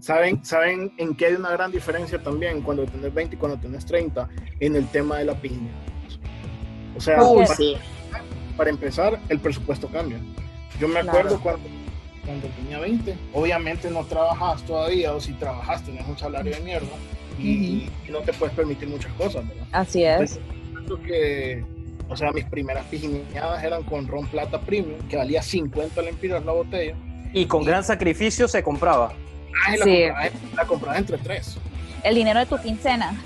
¿Saben, ¿Saben en qué hay una gran diferencia también cuando tenés 20 y cuando tenés 30? En el tema de la piña. O sea, para, empezar, el presupuesto cambia. Yo me acuerdo cuando, cuando tenía 20, obviamente no trabajas todavía, o si trabajas tenés un salario de mierda y, no te puedes permitir muchas cosas, ¿verdad? Así es. que, o sea, mis primeras pijineadas eran con ron plata premium, que valía 50 lempiras la botella. Y con gran sacrificio se compraba. Ah, la, sí. la compraba entre tres el dinero de tu quincena.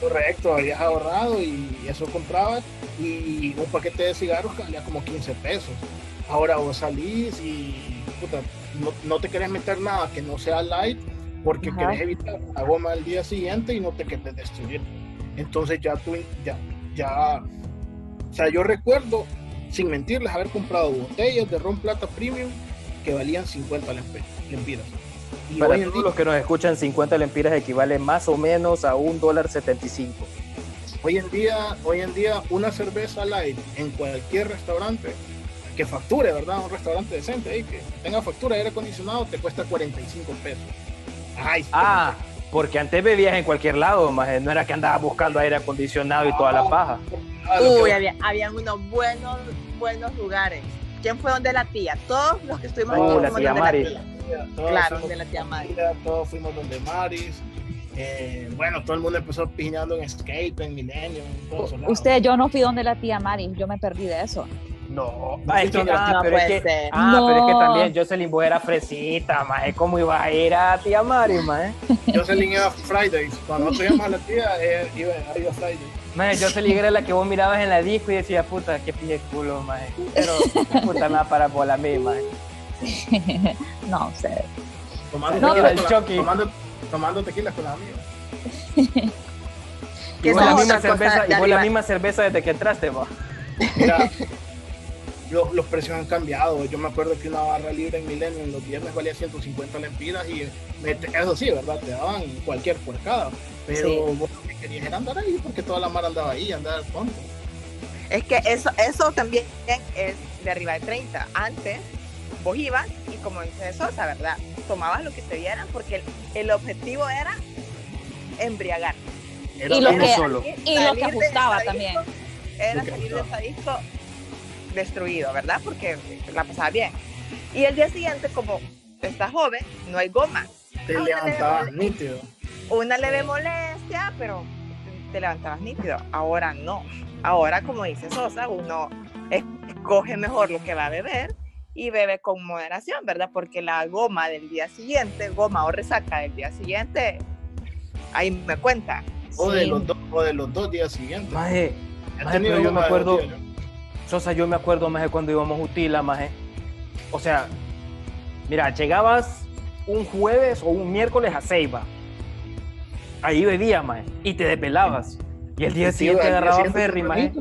Correcto, habías ahorrado y eso comprabas y un paquete de cigarros valía como 15 pesos. Ahora vos salís y no, te querés meter nada que no sea light porque querés evitar la goma el día siguiente y no te querés destruir. Entonces ya tú, ya, ya, o sea, yo recuerdo, sin mentirles, haber comprado botellas de ron plata premium que valían 50 lempiras para todos los que nos escuchan, 50 lempiras equivale más o menos a un dólar 75. Hoy en día, hoy en día, una cerveza light en cualquier restaurante que facture, ¿verdad? Un restaurante decente y que tenga factura de aire acondicionado te cuesta 45 pesos. ah, porque antes bebías en cualquier lado, más no era que andabas buscando aire acondicionado y toda la paja. Uy, había, habían unos buenos, buenos lugares. ¿Quién fue donde la tía? Todos los que estuvimos oh, aquí la tía Mari. La tía claro, de la tía Maris. Todos fuimos donde Maris. Eh, bueno, todo el mundo empezó piñando en Escape, en Millennium. Usted, yo no fui donde la tía Maris, yo me perdí de eso. No, ah, es que, ah, pero, es que, ah pero es que también Jocelyn era fresita, más ¿cómo iba a ir a tía Mari, más? Jocelyn iba a Fridays, cuando nosotros íbamos a la tía, iba, a Fridays. Maje, Jocelyn era la que vos mirabas en la disco y decía, puta, qué pije culo, maje. Pero, puta, nada para bola mí, maje. no sé. Tomando, no, tequila, tomando, tomando, tequila con la amigos. Y la misma cerveza, y la misma cerveza desde que entraste, va. Mira, los, los, precios han cambiado. Yo me acuerdo que una barra libre en Milenio en los viernes valía 150 lempiras y eso sí, ¿verdad? Te daban cualquier porcada. Pero vos lo que querías era andar ahí porque toda la mar andaba ahí, andar al fondo. Es que eso, eso también es de arriba de 30. Antes vos ibas y como dice Sosa, ¿verdad? Tomabas lo que te dieran porque el, objetivo era embriagar. y lo que, solo. Y lo que ajustaba también. Era salir de ese disco destruido, ¿verdad? Porque la pasaba bien. Y el día siguiente, como estás joven, no hay goma. Te ah, levantabas nítido. Una leve molestia, pero te levantabas nítido. Ahora no. Ahora, como dice Sosa, uno escoge mejor lo que va a beber y bebe con moderación, ¿verdad? Porque la goma del día siguiente, goma o resaca del día siguiente, ahí me cuenta. O, de, los o de los dos días siguientes. Maje, pero yo me acuerdo, Sosa, yo me acuerdo, maje, cuando íbamos a Utila, maje. O sea, mira, llegabas un jueves o un miércoles a Ceiba. Ahí bebías, maje, y te desvelabas. Y el día siguiente agarrabas ferry, maje,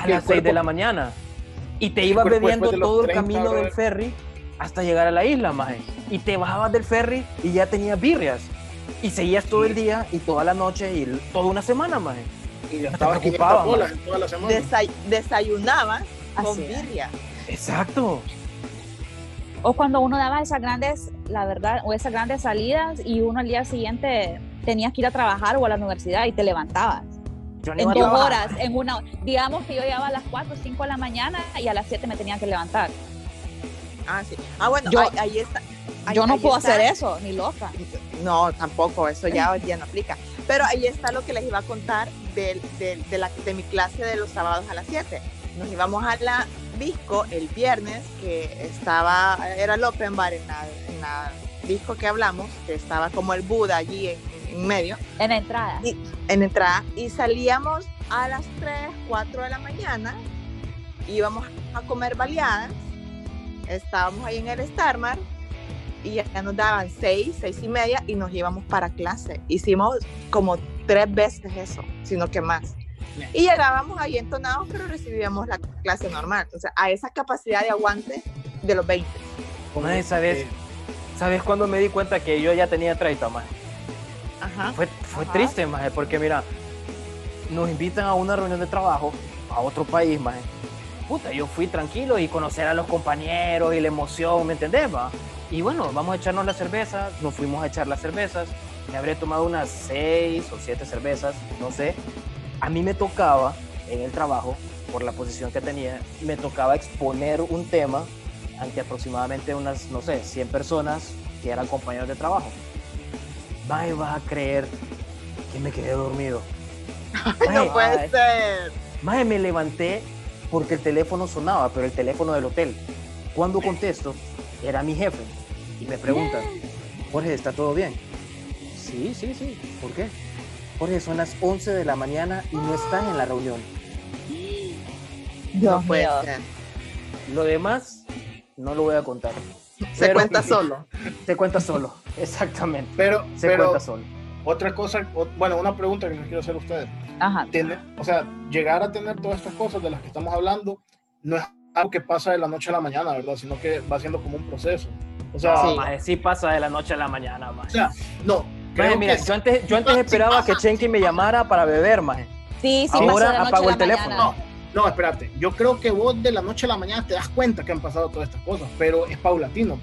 a las 6 de la mañana. Y te ibas bebiendo todo el camino del ferry hasta llegar a la isla, maje. Y te bajabas del ferry y ya tenías birrias. Y seguías todo el día y toda la noche y toda una semana, maje. Y ya estabas toda la semana. desayunabas con birria. Exacto. O cuando uno daba esas grandes, la verdad, o esas grandes salidas y uno al día siguiente tenías que ir a trabajar o a la universidad y te levantabas en dos horas, en una digamos que yo llegaba a las 4 o 5 de la mañana y a las 7 me tenía que levantar. Ah, sí. Ah, bueno, ahí, está. yo no puedo hacer eso, ni loca. No, tampoco, eso ya hoy día no aplica. Pero ahí está lo que les iba a contar de, de, la, de mi clase de los sábados a las 7. Nos íbamos a la disco el viernes, que estaba, era el open bar en la, en la disco que hablamos, que estaba como el Buda allí en, en medio. En entrada. Y, en entrada. Y salíamos a las 3, 4 de la mañana, íbamos a comer baleadas, estábamos ahí en el Starmar y ya nos daban 6, 6 y media y nos íbamos para clase. Hicimos como tres veces eso, sino que más. Y llegábamos ahí entonados, pero recibíamos la clase normal. O sea, a esa capacidad de aguante de los 20. ¿Sabes? ¿Sabes cuándo me di cuenta que yo ya tenía 30 más? Fue, fue triste, maje, porque mira, nos invitan a una reunión de trabajo a otro país, maje. Puta, yo fui tranquilo y conocer a los compañeros y la emoción, ¿me entendés, va? Y bueno, vamos a echarnos las cervezas, nos fuimos a echar las cervezas, me habré tomado unas seis o siete cervezas, no sé. A mí me tocaba en el trabajo, por la posición que tenía, me tocaba exponer un tema ante aproximadamente unas, no sé, 100 personas que eran compañeros de trabajo. Mae, vas a creer que me quedé dormido. no puede ser. Mae, me levanté porque el teléfono sonaba, pero el teléfono del hotel. Cuando contesto, era mi jefe y me pregunta, Jorge, ¿está todo bien? Sí, sí, sí. ¿Por qué? Jorge, son las 11 de la mañana y no están en la reunión. no puede ser. Lo demás no lo voy a contar. Se cuenta solo. Se cuenta solo, exactamente. Pero, se cuenta solo. Otra cosa, bueno, una pregunta que les quiero hacer a ustedes. Ajá. o sea, llegar a tener todas estas cosas de las que estamos hablando no es algo que pasa de la noche a la mañana, ¿verdad? Sino que va siendo como un proceso. O sea, sí, pasa de la noche a la mañana, O sea, no. mira, yo antes, yo antes esperaba que Chenki me llamara para beber, maje. Sí, sí, Ahora apago el teléfono. No, no, espérate. Yo creo que vos de la noche a la mañana te das cuenta que han pasado todas estas cosas, pero es paulatino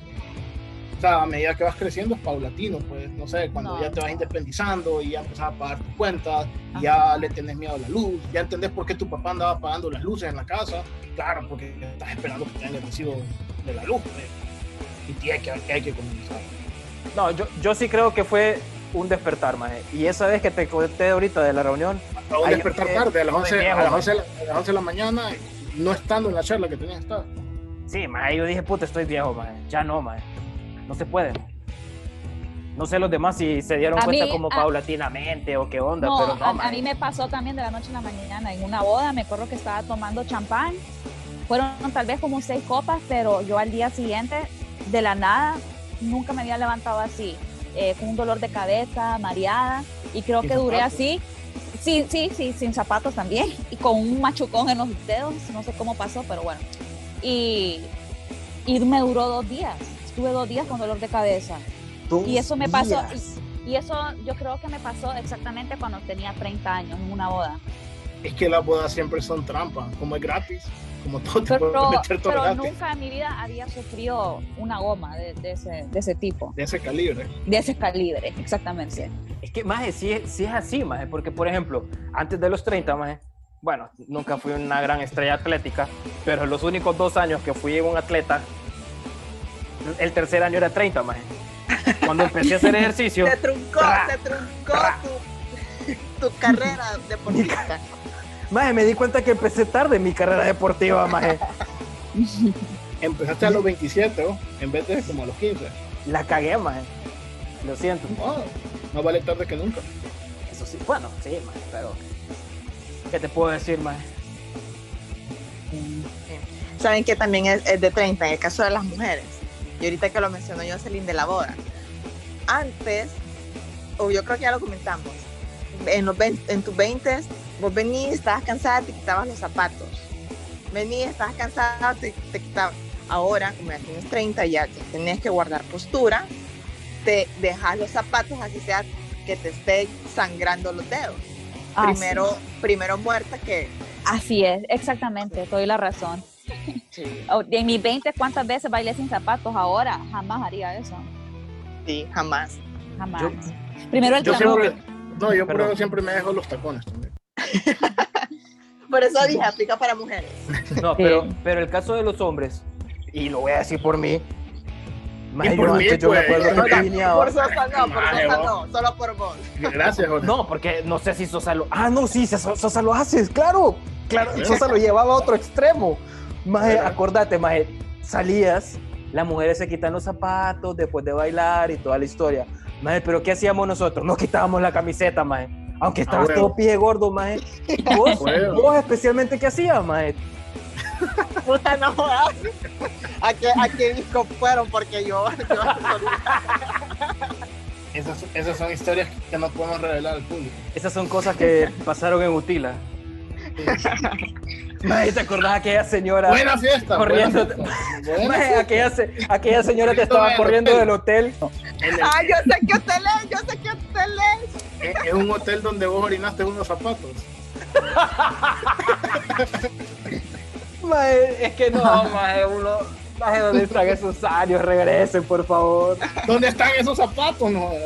a medida que vas creciendo es paulatino, pues, no sé, cuando ya te vas independizando y ya empezás a pagar tus cuentas, ya le tenés miedo a la luz, ya entendés por qué tu papá andaba pagando las luces en la casa, claro, porque estás esperando que te den el recibo de la luz, pues, y tiene que, hay que comenzar. No, yo, yo sí creo que fue un despertar, maje. Y esa vez que te conté ahorita de la reunión... A un despertar tarde, a las, 11, a, las 11, a las 11 de la mañana, no estando en la charla que tenías estar. Sí, maje, yo dije, puta, estoy viejo, maje. Ya no, maje no se puede. No sé los demás si se dieron cuenta como paulatinamente o qué onda, pero no. A, mí me pasó también de la noche a la mañana en una boda, me acuerdo que estaba tomando champán, fueron tal vez como seis copas, pero yo al día siguiente, de la nada, nunca me había levantado así, eh, con un dolor de cabeza, mareada, y creo que duré así. Sí, sí, sí, sin zapatos también, y con un machucón en los dedos, no sé cómo pasó, pero bueno. Y, y me duró dos días Tuve dos días con dolor de cabeza. y eso me pasó, y, eso yo creo que me pasó exactamente cuando tenía 30 años en una boda. Es que las bodas siempre son trampas, como es gratis, como todo pero, pero nunca en mi vida había sufrido una goma de, ese, de ese tipo. De ese calibre. De ese calibre, exactamente. Es que, más si, si es así, más porque por ejemplo, antes de los 30, más bueno, nunca fui una gran estrella atlética, pero los únicos dos años que fui un atleta el tercer año era 30, más. Cuando empecé a hacer ejercicio. Se truncó, se truncó tu, tu, carrera deportiva. Maje, me di cuenta que empecé tarde mi carrera deportiva, maje. Empezaste a los 27, ¿no? En vez de como a los 15. La cagué, maje. Lo siento. No, no vale tarde que nunca. Eso sí, bueno, sí, maje, pero. ¿Qué te puedo decir, maje? Saben que también es, es de 30 en el caso de las mujeres y ahorita que lo mencionó Jocelyn de la boda. Antes, o yo creo que ya lo comentamos, en, los, en tus 20 vos venís, estabas cansada, te quitabas los zapatos. Venías, estabas cansada, te, te quitabas. Ahora, como ya tienes 30, ya tenés que guardar postura, te dejas los zapatos, así sea que te esté sangrando los dedos. primero, primero muerta que... Así es, exactamente, te doy la razón. En mis 20, ¿cuántas veces bailé sin zapatos? Ahora jamás haría eso. Sí, jamás. Jamás. Primero el yo siempre, No, yo por siempre me dejo los tacones también. por eso dije, aplica para mujeres. No, pero, pero el caso de los hombres, y lo voy a decir por mí, y por mí, yo me pues, acuerdo que Por Sosa no, por Sosa no, solo por vos. Gracias, Jorge. No, porque no sé si Sosa lo... Ah, no, sí, Sosa lo haces, claro. Claro, Sosa lo llevaba a otro extremo. Maje, acordate, maje, salías, las mujeres se quitan los zapatos después de bailar y toda la historia. Maje, pero ¿qué hacíamos nosotros? Nos quitábamos la camiseta, maje. Aunque ah, estabas todo pie gordo, maje. ¿Vos, ¿Vos especialmente qué hacías, maje? Puta, no ¿A qué, ¿A qué disco fueron? Porque yo... esas, esas son historias que no podemos revelar al público. Esas son cosas que pasaron en Utila. ¿Te acordás aquella señora? Buena fiesta. Corriendo. aquella, aquella, señora te estaba corriendo del hotel. Ah, yo sé qué hotel es, yo sé qué hotel es. Es, un hotel donde vos orinaste unos zapatos. es que no, maje, uno. ¿Dónde están esos años? Regresen, por favor. ¿Dónde están esos zapatos? No.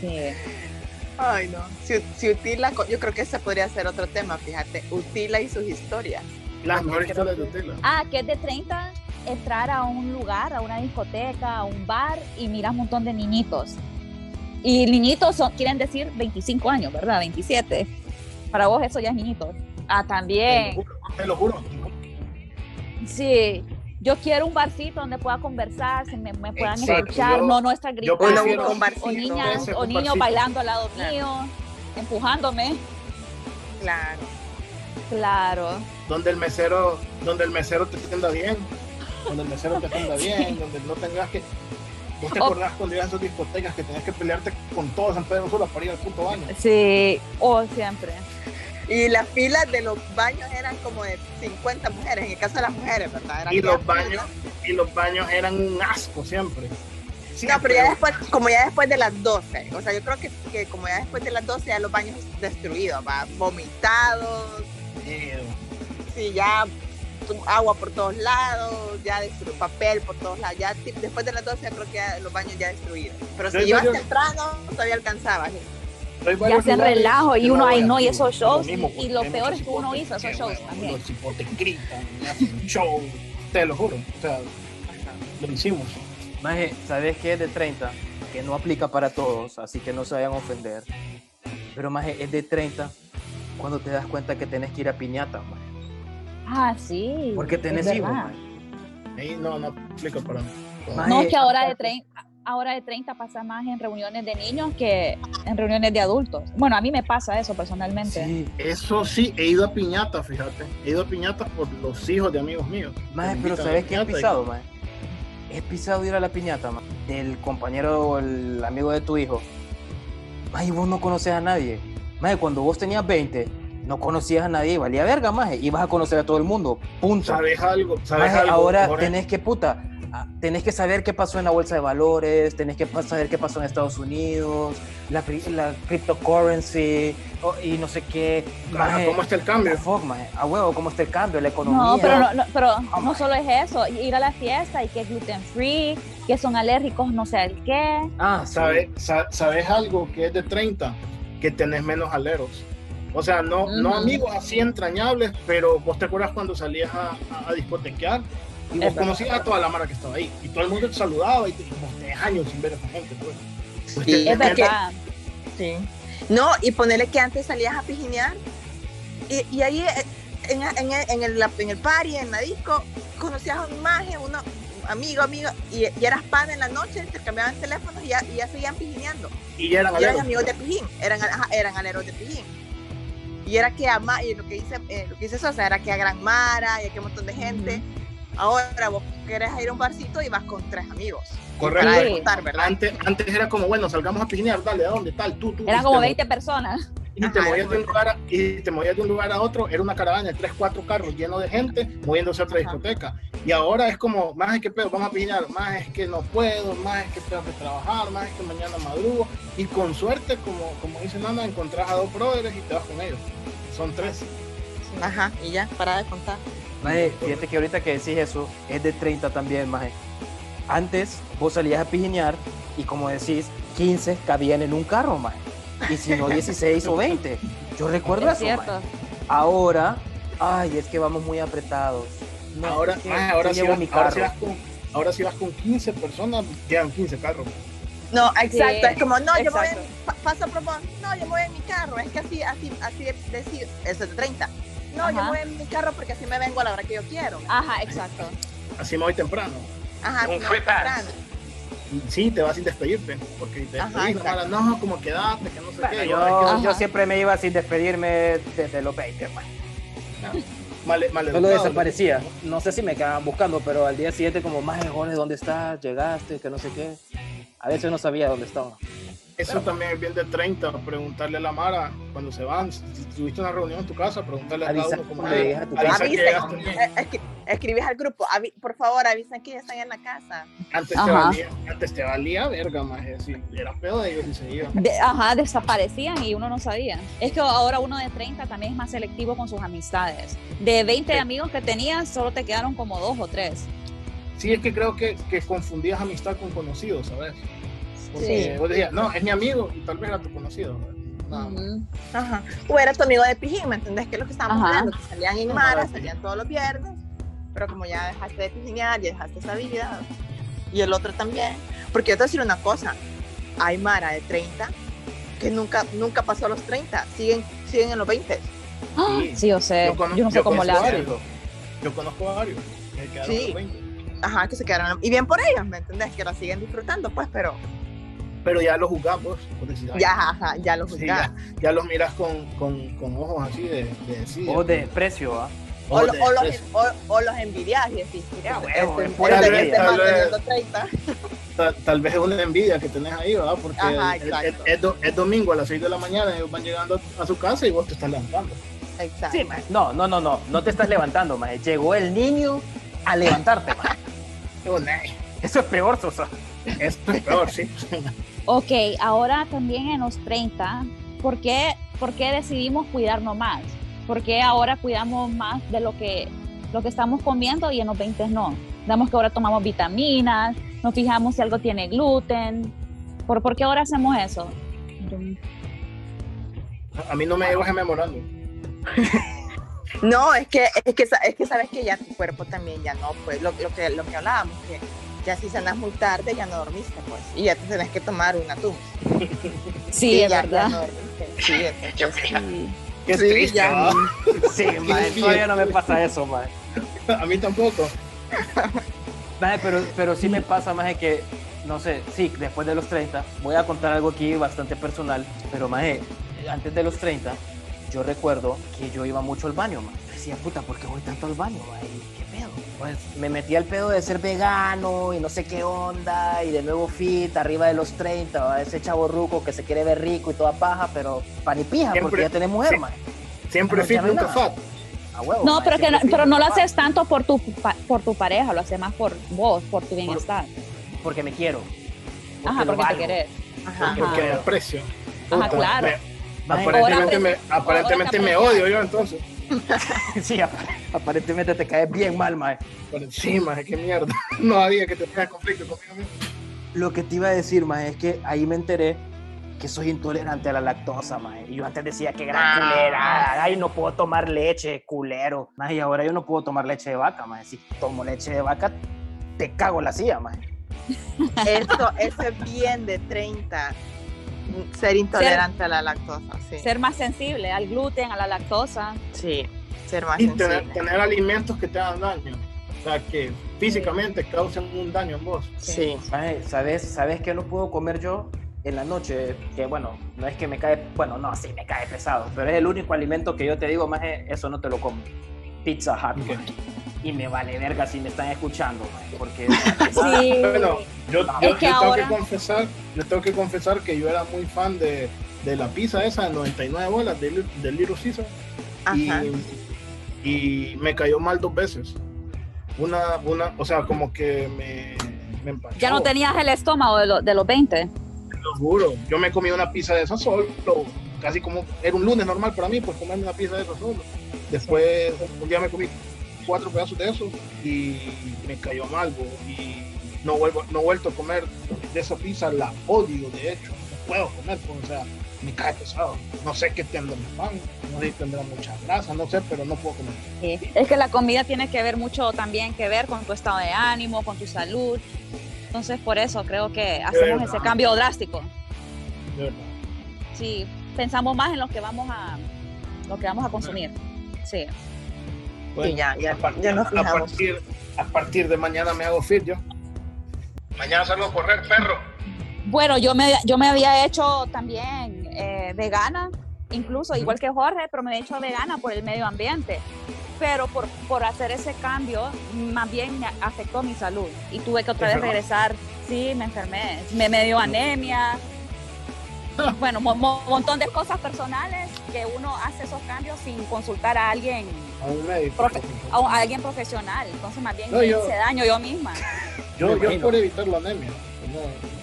sí. Ay, no. Si, si, Utila, yo creo que ese podría ser otro tema, fíjate. Utila y sus historias. Las mejores historias de Utila. Ah, que es de 30 entrar a un lugar, a una discoteca, a un bar y miras un montón de niñitos. Y niñitos son, quieren decir 25 años, ¿verdad? 27. Para vos eso ya es niñitos. Ah, también. Te lo juro. Sí, yo quiero un barcito donde pueda conversar, se me, puedan escuchar, no nuestra gritando, o niñas o niños bailando al lado mío, empujándome. Claro. Claro. Donde el mesero, donde el mesero te atienda bien, donde el mesero te atienda bien, donde no tengas que ¿Vos te acordás cuando ibas a esas discotecas que tenías que pelearte con todos en Pedro Sula para ir al punto baño? Sí, o oh, siempre. Y las filas de los baños eran como de 50 mujeres, en el caso de las mujeres, ¿verdad? y los baños, y los baños eran un asco siempre. no, pero ya después, como ya después de las 12, o sea, yo creo que, que como ya después de las 12 ya los baños destruidos, ¿va? vomitados. Sí, ya agua por todos lados, ya destruido papel por todos lados. Ya después de las 12 creo que los baños ya destruidos. Pero si ibas temprano, todavía alcanzabas. Ya hacen relajo y uno, ahí no, y esos shows, y, lo peor es que uno hizo esos shows también. Los te gritan, hacen show, te lo juro, o sea, lo hicimos. Maje, ¿sabes qué es de 30? Que no aplica para todos, así que no se vayan a ofender. Pero Maje, es de 30 cuando te das cuenta que tenés que ir a piñata, Maje. Ah, sí. Porque tenés hijos, no, no aplica para mí. No, es que ahora de 30, ahora de 30 pasa más en reuniones de niños que en reuniones de adultos. Bueno, a mí me pasa eso personalmente. Sí, eso sí, he ido a piñata, fíjate. He ido a piñatas por los hijos de amigos míos. Más, pero ¿sabes qué he pisado, más? He pisado ir a la piñata, más. Del compañero o el amigo de tu hijo. Más, y vos no conoces a nadie. Más, cuando vos tenías 20, no conocías a nadie, valía verga, más. Ibas a conocer a todo el mundo. Punto. ¿Sabes algo? ¿Sabes algo? Ahora tenés que, puta, tenés que saber qué pasó en la bolsa de valores, tenés que saber qué pasó en Estados Unidos, la, la cryptocurrency y no sé qué. ¿Cómo está el cambio? a huevo, ¿cómo está el cambio? La economía. No, pero no, pero oh, no solo es eso, ir a la fiesta y que es gluten free, que son alérgicos, no sé el qué. Ah, ¿sabes, ¿sabes algo que es de 30? Que tenés menos aleros. O sea, no, no amigos así entrañables, pero vos te acuerdas cuando salías a, a discotequear y vos conocías a toda la mara que estaba ahí. Y todo el mundo te saludaba y te como años sin ver a esa gente. Pues. pues sí, es verdad. Sí. No, y ponerle que antes salías a pijinear y, y ahí eh, en, en, en, el, en el party, en la disco, conocías a un imagen, uno, amigo, amigo, y, y, eras pan en la noche, te cambiaban teléfonos y ya, y ya seguían pijineando. Y ya eran, y eran amigos de pijín, eran, eran aleros de pijín. Y era que ama, y lo que dice, eh, lo que dice Sosa era que a Gran Mara y a que un montón de gente. Ahora vos querés ir a un barcito y vas con tres amigos. Correcto. Antes, antes era como, bueno, salgamos a pinear, dale, ¿a dónde? Tal, tú, tú. Eran como 20 personas. Y te, movías de un lugar a, y te movías de un lugar a otro, era una caravana de tres, cuatro carros llenos de gente moviéndose a otra discoteca. Y ahora es como, más es que pedo, vamos a piñar, más es que no puedo, más es que tengo que trabajar, más es que mañana madrugo. Y con suerte, como, como dice Nana, encontrás a dos brothers y te vas con ellos. Son tres. Ajá, y ya, para de contar. Maje, fíjate que ahorita que decís eso, es de 30 también, maje. Antes vos salías a pijinear y como decís, 15 cabían en un carro, maje. Y si no, 16 o 20. Yo recuerdo eso, cierto. Ahora, ay, es que vamos muy apretados. ahora, ahora, si vas, con, ahora si vas con 15 personas, quedan 15 carros. No, exacto, es como, no, yo voy en, paso no, yo voy en mi carro, es que así, así, así decir, eso es de 30 no, yo voy en mi carro porque así me vengo a la hora que yo quiero. Ajá, exacto. Así me voy temprano. Ajá, un free pass. Sí, te vas sin despedirte, porque te despedís, no, como quedate, que no sé qué. Yo, yo, siempre me iba sin despedirme desde los 20, man. Mal, mal Solo desaparecía. No sé si me quedaban buscando, pero al día siguiente como, más ¿dónde estás? Llegaste, que no sé qué. A veces no sabía dónde estaba. Eso también es bien de 30, preguntarle a la Mara cuando se van, si tuviste una reunión en tu casa, preguntarle a cada uno cómo es. escribes al grupo, por favor, avisen que ya están en la casa. Antes te, valía, antes te valía verga, más decir, era pedo de ellos y se iban. ajá, desaparecían y uno no sabía. Es que ahora uno de 30 también es más selectivo con sus amistades. De 20 amigos que tenías, solo te quedaron como dos o tres. Sí, es que creo que, que confundías amistad con conocidos, ¿sabes? Porque vos decías, no, es mi amigo y tal vez era tu conocido. Ajá. O era tu amigo de pijín, ¿me entendés? Que es lo que estábamos hablando, que salían en Mara, salían todos los viernes, pero como ya dejaste de pijinear, ya dejaste esa vida, y el otro también. Porque yo te voy a decir una cosa, hay Mara de 30 que nunca, nunca pasó a los 30, siguen, siguen en los 20. Sí, yo sé, yo, no sé cómo la Yo conozco a varios que quedaron sí. los 20. Ajá, que se quedaron, y bien por ellos, ¿me entendés? Que la siguen disfrutando, pues, pero pero ya los juzgamos. Ya, ajá, ya los juzgamos. ya, los miras con, con, con, ojos así de, de Ojos de desprecio, ¿ah? O, los, o, los envidias y decís, ya, huevo, este, tal, vez, tal, vez, tal, vez es una envidia que tenés ahí, ¿verdad? Porque es, es, domingo a las 6 de la mañana, ellos van llegando a su casa y vos te estás levantando. Exacto. Sí, no, no, no, no, no te estás levantando, más. Llegó el niño a levantarte, más. Eso es peor, Sosa. Esto es peor, sí. Ok, ahora también en los 30, ¿por qué, ¿por qué decidimos cuidarnos más? ¿Por qué ahora cuidamos más de lo que, lo que estamos comiendo y en los 20 no? Damos que ahora tomamos vitaminas, nos fijamos si algo tiene gluten. ¿Por, ¿por qué ahora hacemos eso? A mí no me llevas memorando. no, es que, es que, es que sabes que ya tu cuerpo también ya no, pues lo, lo que, lo que hablábamos, que ya si cenas muy tarde ya no dormiste, pues, y ya te tenés que tomar una tú. Sí, es verdad. sí, es, sí. Qué triste, ya. Sí, madre, todavía no me pasa eso, madre. A mí tampoco. Madre, pero, pero sí me pasa, más que, no sé, sí, después de los 30, voy a contar algo aquí bastante personal, pero más antes de los 30, yo recuerdo que yo iba mucho al baño, man. Decía, puta, ¿por qué voy tanto al baño, man? ¿Qué pedo? pues me metí al pedo de ser vegano y no sé qué onda y de nuevo fit arriba de los 30, ese chavo ruco que se quiere ver rico y toda paja, pero pan y pija porque ya tenés mujer, Siempre fit, nunca fat. no, pero, que no, pero no lo haces tanto por tu, por tu pareja, lo haces más por vos, por tu bienestar. porque me quiero. Ajá, porque te querés. Ajá, porque me aprecio. Ajá, claro. Aparentemente me, aparentemente me odio yo entonces. sí, aparentemente te caes bien mal, mae. Por encima, qué mierda. No había que te tengas conflicto conmigo Lo que te iba a decir, mae, es que ahí me enteré que soy intolerante a la lactosa, mae. Y yo antes decía que gran ah. culera, ay, no puedo tomar leche, culero. Mae, y ahora yo no puedo tomar leche de vaca, mae. Si tomo leche de vaca, te cago la silla, mae. Esto, eso es bien de 30 ser intolerante a la lactosa, sí. Ser más sensible al gluten, a la lactosa. Sí, ser más sensible. Tener, alimentos que te hagan daño. O sea, que físicamente causen un daño en vos. Sí. ¿Sabes, ¿Sabes qué no puedo comer yo en la noche? Que bueno, no es que me cae, bueno, no, sí me cae pesado, pero es el único alimento que yo te digo, más eso no te lo como. Pizza Hut y me vale verga si me están escuchando, porque sí. bueno, yo, yo, tengo que confesar, yo tengo que confesar que yo era muy fan de, de la pizza esa de 99 bolas del de Little Caesar y, y, me cayó mal dos veces. Una, una, o sea, como que me, me empachó. Ya no tenías el estómago de, de los 20. Te lo juro, yo me comí una pizza de esa solo, casi como era un lunes normal para mí, pues comerme una pizza de esa solo. Después, un día me comí cuatro pedazos de eso y me cayó mal, y no vuelvo, no he vuelto a comer de esa pizza, la odio de hecho, no puedo comer, pues, o sea, me cae pesado. No sé qué tendrá mi pan, no sé si tendrá mucha grasa, no sé, pero no puedo comer. Es que la comida tiene que ver mucho también que ver con tu estado de ánimo, con tu salud. Entonces, por eso creo que hacemos ese cambio drástico. Sí, pensamos más en lo que vamos a, lo que vamos a consumir. Sí ya, ya, a partir, nos a partir, a partir, de mañana me hago fit yo. Mañana salgo a correr, perro. Bueno, yo me, yo me había hecho también eh, vegana, incluso igual que Jorge, pero me he hecho vegana por el medio ambiente. Pero por, por hacer ese cambio, más bien me afectó mi salud y tuve que otra vez regresar. Sí, me enfermé. Me, me dio anemia. bueno, un montón de cosas personales que uno hace esos cambios sin consultar a alguien, a un médico, a, alguien profesional. Entonces, más bien me hice daño yo misma. Yo, yo por evitar la anemia.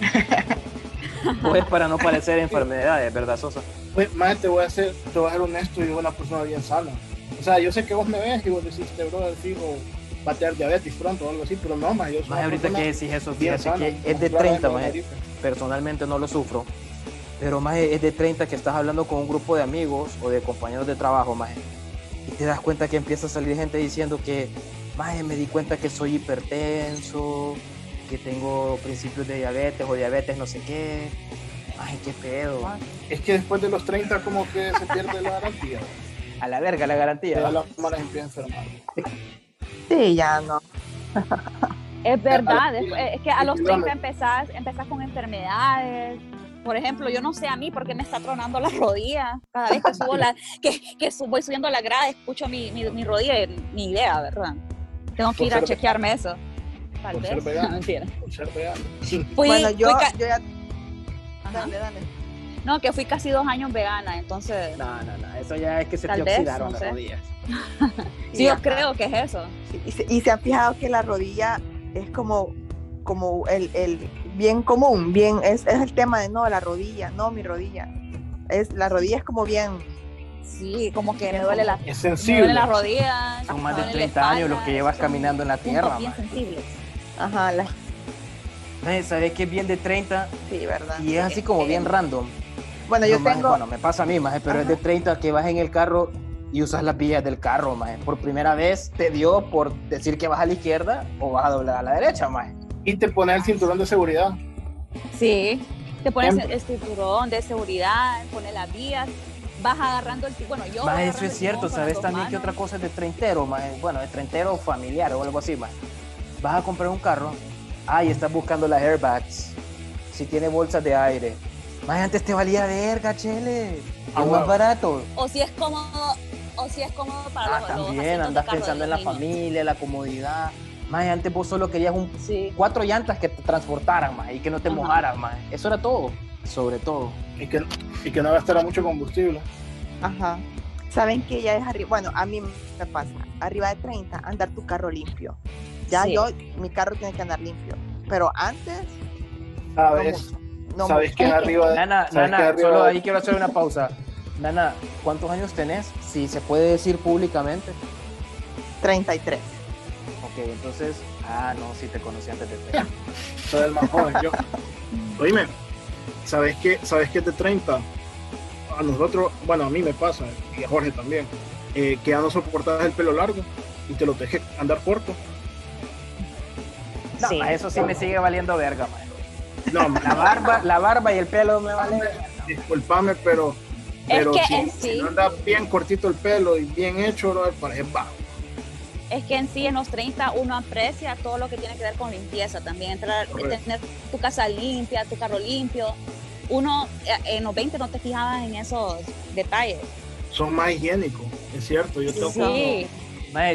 Pues para no padecer enfermedades, ¿verdad, Sosa? Pues, más te voy a ser, te voy a ser honesto y una persona bien sana. O sea, yo sé que vos me ves y vos decís, este brother, fijo, va a tener diabetes pronto o algo así, pero no, más yo soy Más ahorita que decís eso, fíjate que es de 30, más personalmente no lo sufro, pero más es de 30 que estás hablando con un grupo de amigos o de compañeros de trabajo, más y te das cuenta que empieza a salir gente diciendo que, más me di cuenta que soy hipertenso, que tengo principios de diabetes o diabetes no sé qué. Ay, qué pedo. Es que después de los 30 como que se pierde la garantía. A la verga la garantía. Ya las malas empiezan a enfermar. Sí, ya no. Es verdad, es, que a los 30 empezás, empezás con enfermedades. Por ejemplo, yo no sé a mí por qué me está tronando la rodilla. Cada vez que subo la, que, que voy subiendo la grada, escucho mi, mi, mi rodilla, ni idea, ¿verdad? Tengo que ir a chequearme eso. Tal vez. Ser vegano. Mentira. ser vegano. bueno, yo, yo ya. Dale, dale. No, que fui casi dos años vegana, entonces. No, no, no, eso ya es que se te oxidaron las rodillas. sí, yo creo que es eso. y, se, y, se, han fijado que la rodilla es como, como el, el bien común, bien, es, es, el tema de no, la rodilla, no, mi rodilla. Es, la rodilla es como bien. Sí, como que me duele la, es sensible. Me duele la rodilla. Son más de 30 años los que llevas caminando en la tierra. Bien sensibles. Ajá, la... ¿Sabes que es bien de 30? Sí, verdad. Y es así como bien random. Bueno, yo tengo... bueno, me pasa a mí, más, pero es de 30 que vas en el carro y usas las vías del carro, más. Por primera vez te dio por decir que vas a la izquierda o vas a doblar a la derecha, más. Y te pones el cinturón de seguridad. Sí, te pones el cinturón de seguridad, pones las vías, vas agarrando el bueno yo más eso es cierto sabes también que otra cosa es de treintero más bueno de treintero familiar o algo así más vas a comprar un carro ah y estás buscando las airbags si tiene bolsas de aire más antes te valía verga, chele. Ah, más barato. O si es cómodo, o si es cómodo para ah, los, también, andas pensando en la familia, la comodidad. Más antes vos solo querías un, cuatro llantas que te transportaran más y que no te mojaran más. Eso era todo, sobre todo. Y que, y que no gastara mucho combustible. Ajá. Saben que ya es arriba, bueno, a mí me pasa, arriba de 30, andar tu carro limpio. Ya yo, mi carro tiene que andar limpio. Pero antes... ¿Sabes? ¿Sabes que arriba de, Nana, Nana, solo ahí quiero hacer una pausa. Nana, ¿cuántos años tenés? Si se puede decir públicamente. 33. Ok, entonces, ah, no, sí te conocí antes de 30. Soy el más joven, yo. Oíme, ¿sabes qué? ¿Sabes qué de 30? A nosotros, bueno, a mí me pasa, y a Jorge también, eh, que ya no soportas el pelo largo y te lo dejes andar corto. No, sí. eso sí me sigue valiendo verga, man. No, la barba, la barba y el pelo me vale. Disculpame, pero, pero si, no anda bien cortito el pelo y bien hecho, no parece bajo. Es que en sí, en los 30, uno aprecia todo lo que tiene que ver con limpieza también. Entrar, tener tu casa limpia, tu carro limpio. Uno eh, en los 20 no te fijabas en esos detalles. Son más higiénicos, es cierto. Yo tengo sí.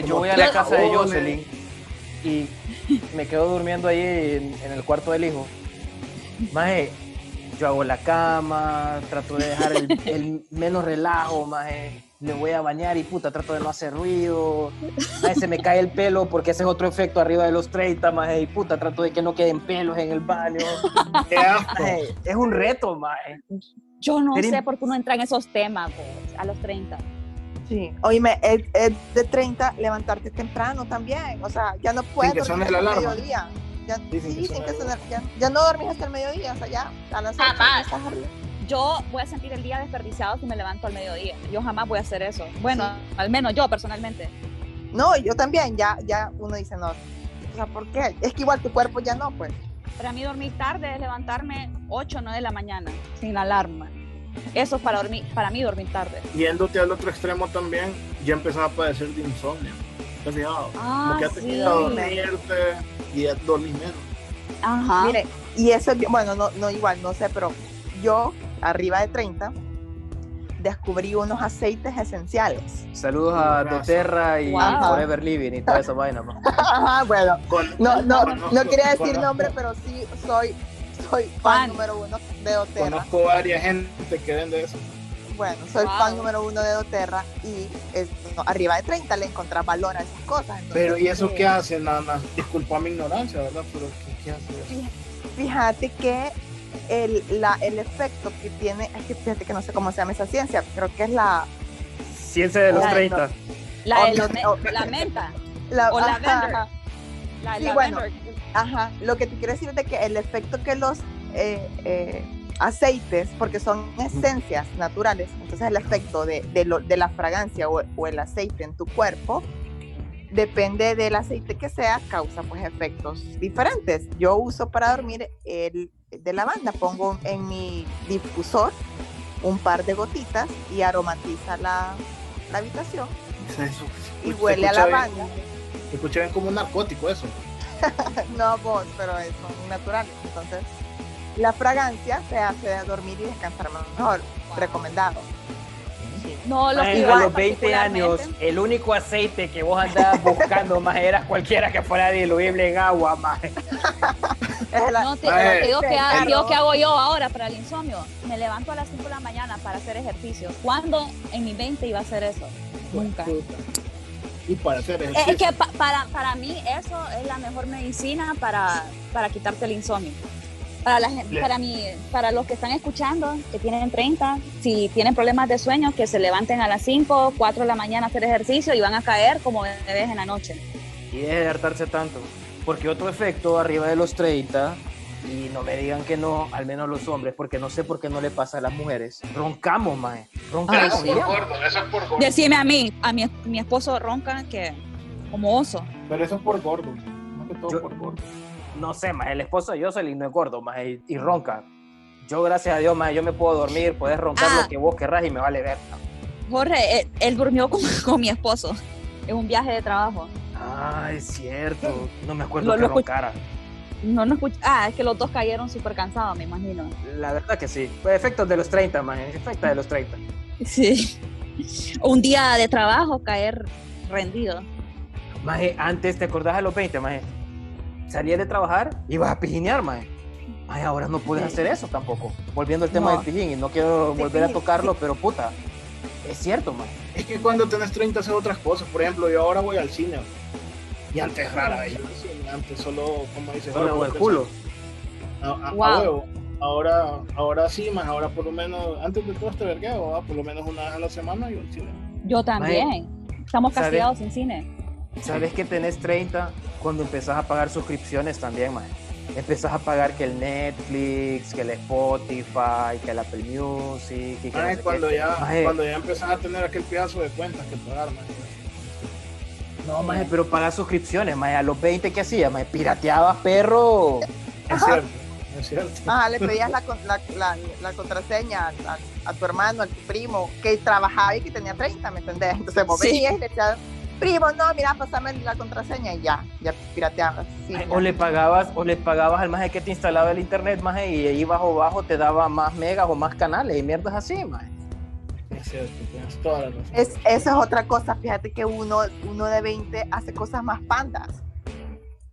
yo voy a la casa de Jocelyn y me quedo durmiendo ahí en el cuarto del hijo Maje, yo hago la cama, trato de dejar el, menos relajo, maje. Me voy a bañar y puta, trato de no hacer ruido. Maje, se me cae el pelo porque ese es otro efecto arriba de los 30, maje. Y puta, trato de que no queden pelos en el baño. es un reto, maje. Yo no sé por qué uno entra en esos temas a los 30. Sí, oíme, es, es, de 30 levantarte temprano también, o sea, ya no puedes sí, dormir el mediodía. Ya, ya, no dormís hasta el mediodía, o sea, ya a las Jamás. Yo voy a sentir el día desperdiciado si me levanto al mediodía. Yo jamás voy a hacer eso. Bueno, al menos yo personalmente. No, yo también, ya, ya uno dice no. O sea, ¿por qué? Es que igual tu cuerpo ya no, pues. Para mí dormir tarde es levantarme 8 o 9 de la mañana, sin alarma. Eso es para, dormir, para mí dormir tarde. Yéndote al otro extremo también, ya empezaba a padecer de insomnio. ¿Te has fijado? Ah, sí. dormirte y es dormir menos. Ajá. Mire, y eso es, bueno, no, no igual, no sé, pero yo, arriba de 30, descubrí unos aceites esenciales. Saludos a doTERRA y Forever Living y toda esa vaina. Ajá, bueno, no, no, no, quería decir nombre, pero sí soy soy fan número uno de doTERRA. Conozco varias gente que vende eso. Bueno, soy fan número uno de doTERRA y es, arriba de 30 le encontrás valor a esas cosas. Pero ¿y eso qué hace? Nada más, disculpa mi ignorancia, ¿verdad? Pero ¿qué, hace Fíjate que el, la, el efecto que tiene, es que fíjate que no sé cómo se llama esa ciencia, creo que es la... Ciencia de los 30. La, de la menta. La, o la ajá, La, sí, bueno, ajá, lo que te quiero decir es de que el efecto que los... Eh, eh, aceites, porque son esencias naturales, entonces el efecto de, de, la fragancia o, el aceite en tu cuerpo, depende del aceite que sea, causa pues efectos diferentes. Yo uso para dormir el de lavanda, pongo en mi difusor un par de gotitas y aromatiza la, la habitación y huele a lavanda. Bien como un narcótico eso. no vos, pero son naturales, entonces la fragancia se hace de dormir y descansar mejor. Recomendado. No, lo que a los 20 años, el único aceite que vos andabas buscando más era cualquiera que fuera diluible en agua, más. no, te, digo, que, hago yo ahora para el insomnio. Me levanto a las 5 de la mañana para hacer ejercicio. ¿Cuándo en mi 20 iba a hacer eso? Nunca. Y para hacer ejercicio. Es que para, para mí eso es la mejor medicina para, para quitarte el insomnio. Para, la, para, mí, para los que están escuchando, que tienen 30, si tienen problemas de sueño, que se levanten a las 5, 4 de la mañana a hacer ejercicio y van a caer como bebés en la noche. Y deje de hartarse tanto. Porque otro efecto arriba de los 30, y no me digan que no, al menos los hombres, porque no sé por qué no le pasa a las mujeres. Roncamos, mae. Roncamos. eso es por gordo, eso es por gordo. Decime a mí, a mi, mi esposo ronca que como oso. Pero eso es por gordo. No que todo por gordo no sé, más el esposo de Jocelyn no es gordo, más y, ronca. Yo, gracias a Dios, más yo me puedo dormir, puedes roncar lo ah. que vos querrás y me vale ver. Jorge, él, durmió con, mi esposo en un viaje de trabajo. Ah, es cierto. No me acuerdo que roncara. No, no escuché. Ah, es que los dos cayeron súper cansados, me imagino. La verdad que sí. Fue efectos de los 30, más. Efectos de los 30. Sí. Un día de trabajo, caer rendido. Maje, antes, ¿te acordás de los 20, maje? salías de trabajar y vas a pijinear, mae. Ay, ahora no puedes hacer eso tampoco. Volviendo al tema del pijín, y no quiero volver a tocarlo, pero puta, es cierto, mae. Es que cuando tenés 30 haces otras cosas. Por ejemplo, yo ahora voy al cine. Y antes rara ir Antes solo, como dices, solo el culo. A, wow. Ahora, ahora sí, más ahora por lo menos, antes de todo este vergueo, por lo menos una vez a la semana yo al cine. Yo también. Estamos castigados en cine. ¿Sabes que tenés 30 cuando empezás a pagar suscripciones también, man? Empezás a pagar que el Netflix, que el Spotify, que el Apple Music. Y que cuando, ya, cuando ya empezás a tener aquel pedazo de cuentas que pagar, man. No, maje, pero pagas suscripciones, maje. A los 20, ¿qué hacías, maje? Pirateabas, perro. Es cierto, es cierto. Ah, le pedías la, la, la, contraseña a, tu hermano, a tu primo, que trabajaba y que tenía 30, ¿me entendés? Entonces vos sí. venías y le echabas primo, no, mira, pasame la contraseña y ya, ya pirateabas. o le pagabas, o le pagabas al maje que te instalaba el internet, maje, y ahí bajo bajo te daba más megas o más canales y mierdas así, maje. Es cierto, tienes toda la razón. Es, eso es otra cosa, fíjate que uno, uno de 20 hace cosas más pandas.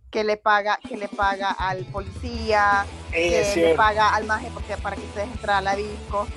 Que le paga, que le paga al policía, que le paga al maje porque, para que se entrar a la disco.